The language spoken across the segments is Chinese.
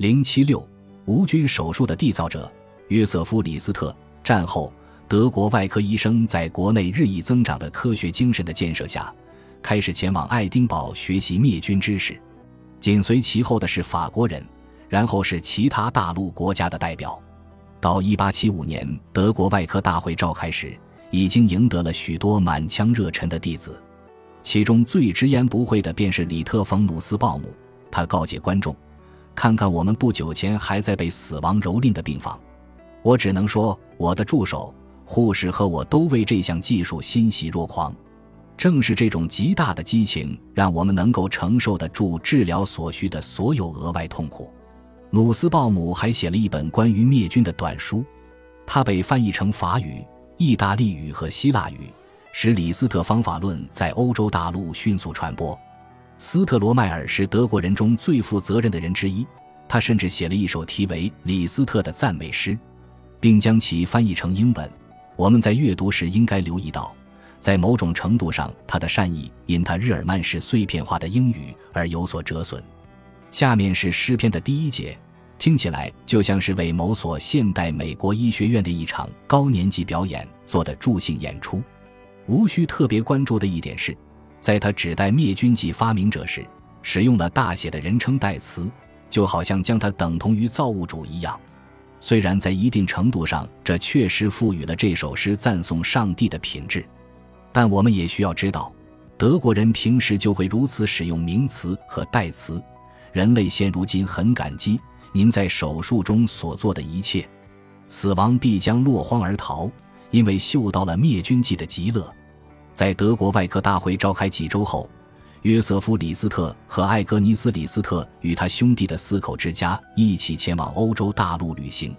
零七六无菌手术的缔造者约瑟夫·李斯特。战后，德国外科医生在国内日益增长的科学精神的建设下，开始前往爱丁堡学习灭菌知识。紧随其后的是法国人，然后是其他大陆国家的代表。到一八七五年德国外科大会召开时，已经赢得了许多满腔热忱的弟子。其中最直言不讳的便是里特冯·努斯鲍姆，他告诫观众。看看我们不久前还在被死亡蹂躏的病房，我只能说，我的助手、护士和我都为这项技术欣喜若狂。正是这种极大的激情，让我们能够承受得住治疗所需的所有额外痛苦。努斯鲍姆还写了一本关于灭菌的短书，它被翻译成法语、意大利语和希腊语，使李斯特方法论在欧洲大陆迅速传播。斯特罗迈尔是德国人中最负责任的人之一，他甚至写了一首题为《李斯特》的赞美诗，并将其翻译成英文。我们在阅读时应该留意到，在某种程度上，他的善意因他日耳曼式碎片化的英语而有所折损。下面是诗篇的第一节，听起来就像是为某所现代美国医学院的一场高年级表演做的助兴演出。无需特别关注的一点是。在他指代灭菌剂发明者时，使用了大写的人称代词，就好像将他等同于造物主一样。虽然在一定程度上，这确实赋予了这首诗赞颂上帝的品质，但我们也需要知道，德国人平时就会如此使用名词和代词。人类现如今很感激您在手术中所做的一切，死亡必将落荒而逃，因为嗅到了灭菌剂的极乐。在德国外科大会召开几周后，约瑟夫·李斯特和艾格尼斯·李斯特与他兄弟的四口之家一起前往欧洲大陆旅行。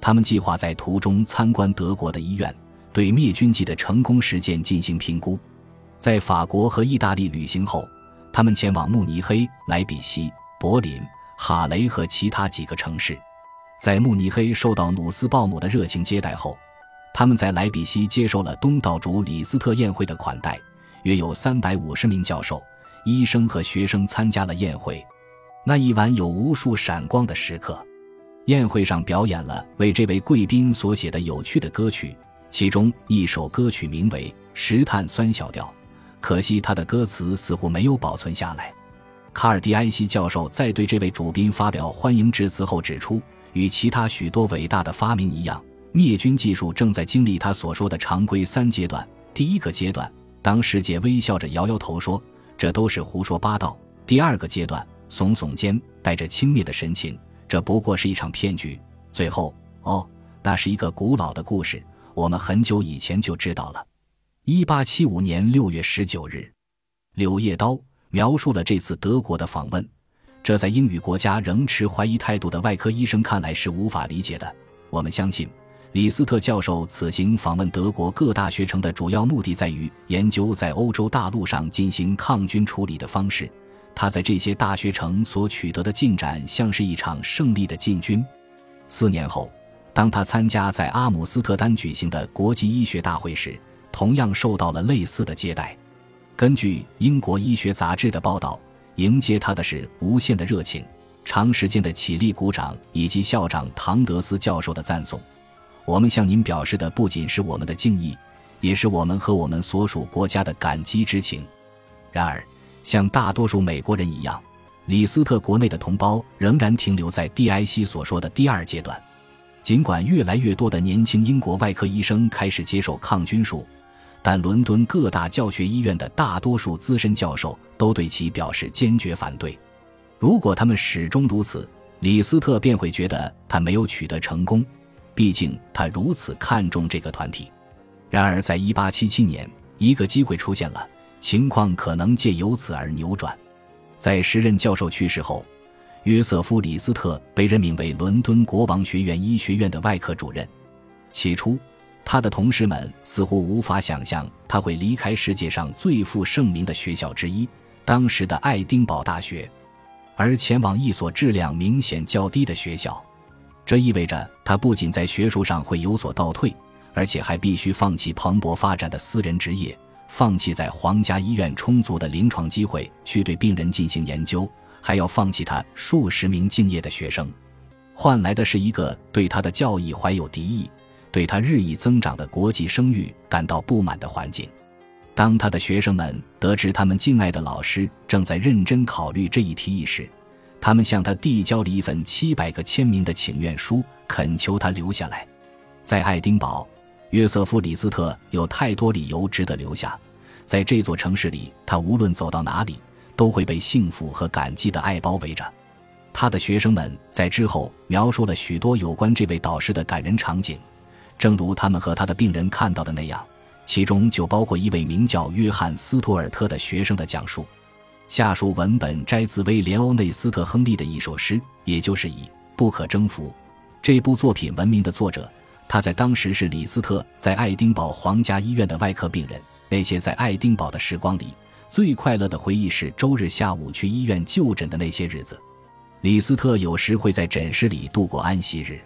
他们计划在途中参观德国的医院，对灭菌剂的成功实践进行评估。在法国和意大利旅行后，他们前往慕尼黑、莱比锡、柏林、哈雷和其他几个城市。在慕尼黑受到努斯鲍姆的热情接待后。他们在莱比锡接受了东道主李斯特宴会的款待，约有三百五十名教授、医生和学生参加了宴会。那一晚有无数闪光的时刻。宴会上表演了为这位贵宾所写的有趣的歌曲，其中一首歌曲名为《石炭酸小调》，可惜他的歌词似乎没有保存下来。卡尔迪埃西教授在对这位主宾发表欢迎致辞后指出，与其他许多伟大的发明一样。灭菌技术正在经历他所说的常规三阶段。第一个阶段，当世界微笑着摇摇头说这都是胡说八道；第二个阶段，耸耸肩，带着轻蔑的神情，这不过是一场骗局。最后，哦，那是一个古老的故事，我们很久以前就知道了。一八七五年六月十九日，《柳叶刀》描述了这次德国的访问，这在英语国家仍持怀疑态度的外科医生看来是无法理解的。我们相信。李斯特教授此行访问德国各大学城的主要目的在于研究在欧洲大陆上进行抗菌处理的方式。他在这些大学城所取得的进展像是一场胜利的进军。四年后，当他参加在阿姆斯特丹举行的国际医学大会时，同样受到了类似的接待。根据英国医学杂志的报道，迎接他的是无限的热情、长时间的起立鼓掌以及校长唐德斯教授的赞颂。我们向您表示的不仅是我们的敬意，也是我们和我们所属国家的感激之情。然而，像大多数美国人一样，李斯特国内的同胞仍然停留在蒂埃西所说的第二阶段。尽管越来越多的年轻英国外科医生开始接受抗菌术，但伦敦各大教学医院的大多数资深教授都对其表示坚决反对。如果他们始终如此，李斯特便会觉得他没有取得成功。毕竟他如此看重这个团体，然而在1877年，一个机会出现了，情况可能借由此而扭转。在时任教授去世后，约瑟夫·李斯特被任命为伦敦国王学院医学院的外科主任。起初，他的同事们似乎无法想象他会离开世界上最负盛名的学校之一——当时的爱丁堡大学，而前往一所质量明显较低的学校。这意味着他不仅在学术上会有所倒退，而且还必须放弃蓬勃发展的私人职业，放弃在皇家医院充足的临床机会去对病人进行研究，还要放弃他数十名敬业的学生，换来的是一个对他的教义怀有敌意、对他日益增长的国际声誉感到不满的环境。当他的学生们得知他们敬爱的老师正在认真考虑这一提议时，他们向他递交了一份七百个签名的请愿书，恳求他留下来。在爱丁堡，约瑟夫·李斯特有太多理由值得留下。在这座城市里，他无论走到哪里，都会被幸福和感激的爱包围着。他的学生们在之后描述了许多有关这位导师的感人场景，正如他们和他的病人看到的那样。其中就包括一位名叫约翰·斯图尔特的学生的讲述。下述文本摘自威廉·欧内斯特·亨利的一首诗，也就是以《不可征服》这部作品闻名的作者。他在当时是李斯特在爱丁堡皇家医院的外科病人。那些在爱丁堡的时光里，最快乐的回忆是周日下午去医院就诊的那些日子。李斯特有时会在诊室里度过安息日，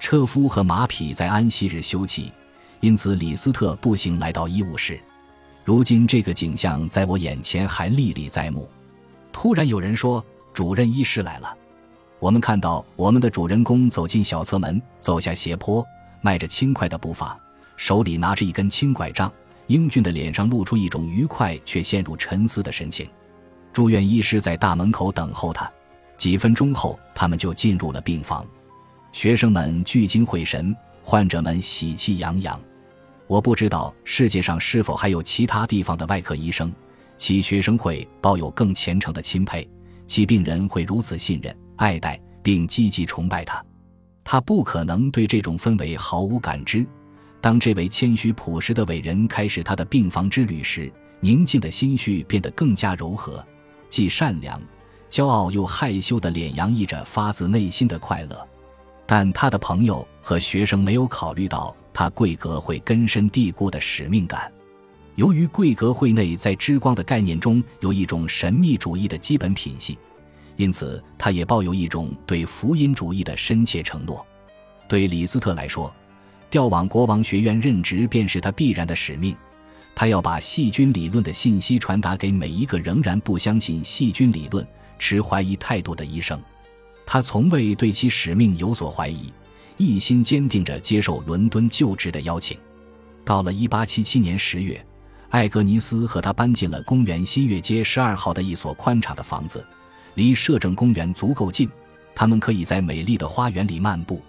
车夫和马匹在安息日休憩。因此，李斯特步行来到医务室。如今，这个景象在我眼前还历历在目。突然，有人说：“主任医师来了。”我们看到我们的主人公走进小侧门，走下斜坡，迈着轻快的步伐，手里拿着一根轻拐杖。英俊的脸上露出一种愉快却陷入沉思的神情。住院医师在大门口等候他。几分钟后，他们就进入了病房。学生们聚精会神，患者们喜气洋洋。我不知道世界上是否还有其他地方的外科医生，其学生会抱有更虔诚的钦佩，其病人会如此信任、爱戴并积极崇拜他。他不可能对这种氛围毫无感知。当这位谦虚朴实的伟人开始他的病房之旅时，宁静的心绪变得更加柔和，既善良、骄傲又害羞的脸洋溢着发自内心的快乐。但他的朋友和学生没有考虑到。他贵格会根深蒂固的使命感，由于贵格会内在之光的概念中有一种神秘主义的基本品系，因此他也抱有一种对福音主义的深切承诺。对李斯特来说，调往国王学院任职便是他必然的使命。他要把细菌理论的信息传达给每一个仍然不相信细菌理论、持怀疑态度的医生。他从未对其使命有所怀疑。一心坚定着接受伦敦就职的邀请。到了1877年10月，艾格尼斯和他搬进了公园新月街12号的一所宽敞的房子，离摄政公园足够近，他们可以在美丽的花园里漫步。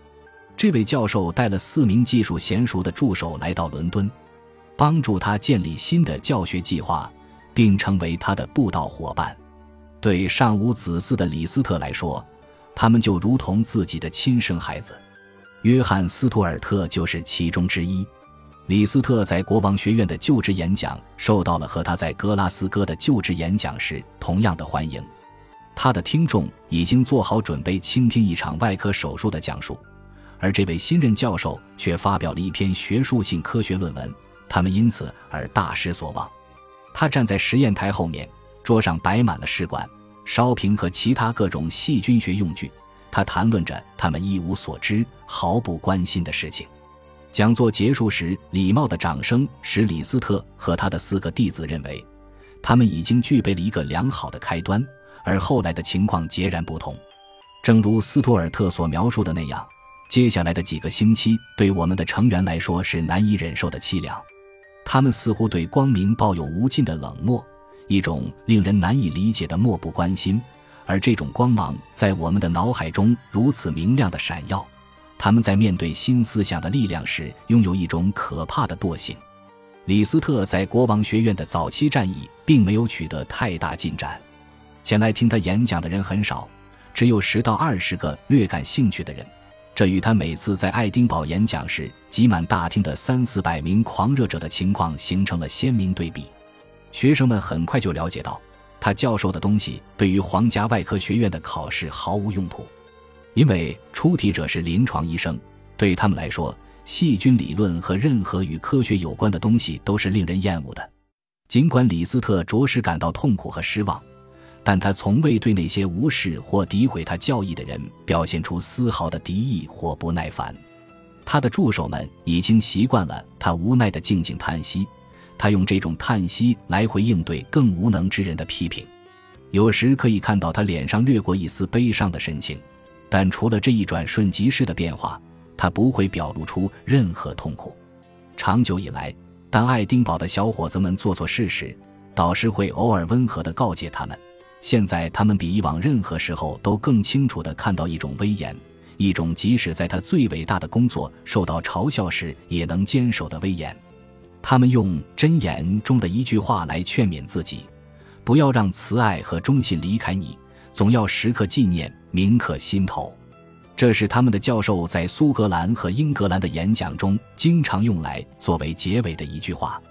这位教授带了四名技术娴熟的助手来到伦敦，帮助他建立新的教学计划，并成为他的布道伙伴。对尚无子嗣的李斯特来说，他们就如同自己的亲生孩子。约翰·斯图尔特就是其中之一。李斯特在国王学院的就职演讲受到了和他在格拉斯哥的就职演讲时同样的欢迎。他的听众已经做好准备倾听一场外科手术的讲述，而这位新任教授却发表了一篇学术性科学论文，他们因此而大失所望。他站在实验台后面，桌上摆满了试管、烧瓶和其他各种细菌学用具。他谈论着他们一无所知、毫不关心的事情。讲座结束时，礼貌的掌声使李斯特和他的四个弟子认为，他们已经具备了一个良好的开端。而后来的情况截然不同，正如斯图尔特所描述的那样，接下来的几个星期对我们的成员来说是难以忍受的凄凉。他们似乎对光明抱有无尽的冷漠，一种令人难以理解的漠不关心。而这种光芒在我们的脑海中如此明亮的闪耀，他们在面对新思想的力量时，拥有一种可怕的惰性。李斯特在国王学院的早期战役并没有取得太大进展，前来听他演讲的人很少，只有十到二十个略感兴趣的人。这与他每次在爱丁堡演讲时挤满大厅的三四百名狂热者的情况形成了鲜明对比。学生们很快就了解到。他教授的东西对于皇家外科学院的考试毫无用途，因为出题者是临床医生。对他们来说，细菌理论和任何与科学有关的东西都是令人厌恶的。尽管李斯特着实感到痛苦和失望，但他从未对那些无视或诋毁他教义的人表现出丝毫的敌意或不耐烦。他的助手们已经习惯了他无奈的静静叹息。他用这种叹息来回应对更无能之人的批评。有时可以看到他脸上掠过一丝悲伤的神情，但除了这一转瞬即逝的变化，他不会表露出任何痛苦。长久以来，当爱丁堡的小伙子们做错事时，导师会偶尔温和地告诫他们。现在，他们比以往任何时候都更清楚地看到一种威严，一种即使在他最伟大的工作受到嘲笑时也能坚守的威严。他们用箴言中的一句话来劝勉自己：不要让慈爱和忠信离开你，总要时刻纪念，铭刻心头。这是他们的教授在苏格兰和英格兰的演讲中经常用来作为结尾的一句话。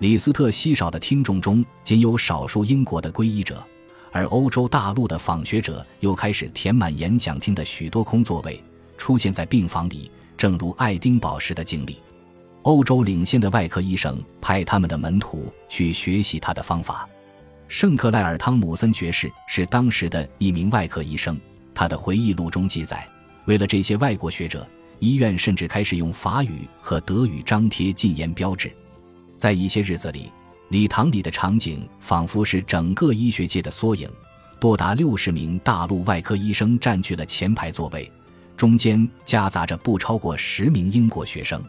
李斯特稀少的听众中，仅有少数英国的皈依者。而欧洲大陆的访学者又开始填满演讲厅的许多空座位，出现在病房里，正如爱丁堡时的经历。欧洲领先的外科医生派他们的门徒去学习他的方法。圣克莱尔·汤姆森爵士是当时的一名外科医生，他的回忆录中记载，为了这些外国学者，医院甚至开始用法语和德语张贴禁言标志。在一些日子里。礼堂里的场景仿佛是整个医学界的缩影，多达六十名大陆外科医生占据了前排座位，中间夹杂着不超过十名英国学生。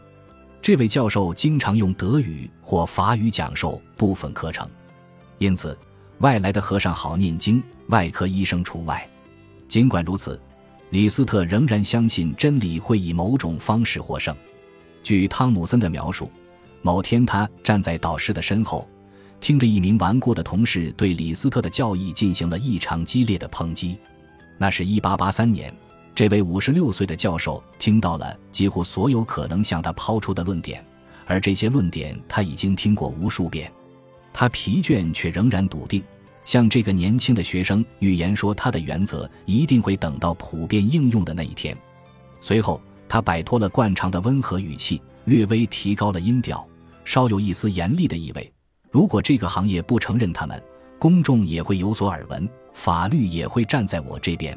这位教授经常用德语或法语讲授部分课程，因此外来的和尚好念经，外科医生除外。尽管如此，李斯特仍然相信真理会以某种方式获胜。据汤姆森的描述，某天他站在导师的身后。听着一名顽固的同事对李斯特的教义进行了异常激烈的抨击，那是一八八三年，这位五十六岁的教授听到了几乎所有可能向他抛出的论点，而这些论点他已经听过无数遍。他疲倦却仍然笃定，向这个年轻的学生预言说，他的原则一定会等到普遍应用的那一天。随后，他摆脱了惯常的温和语气，略微提高了音调，稍有一丝严厉的意味。如果这个行业不承认他们，公众也会有所耳闻，法律也会站在我这边。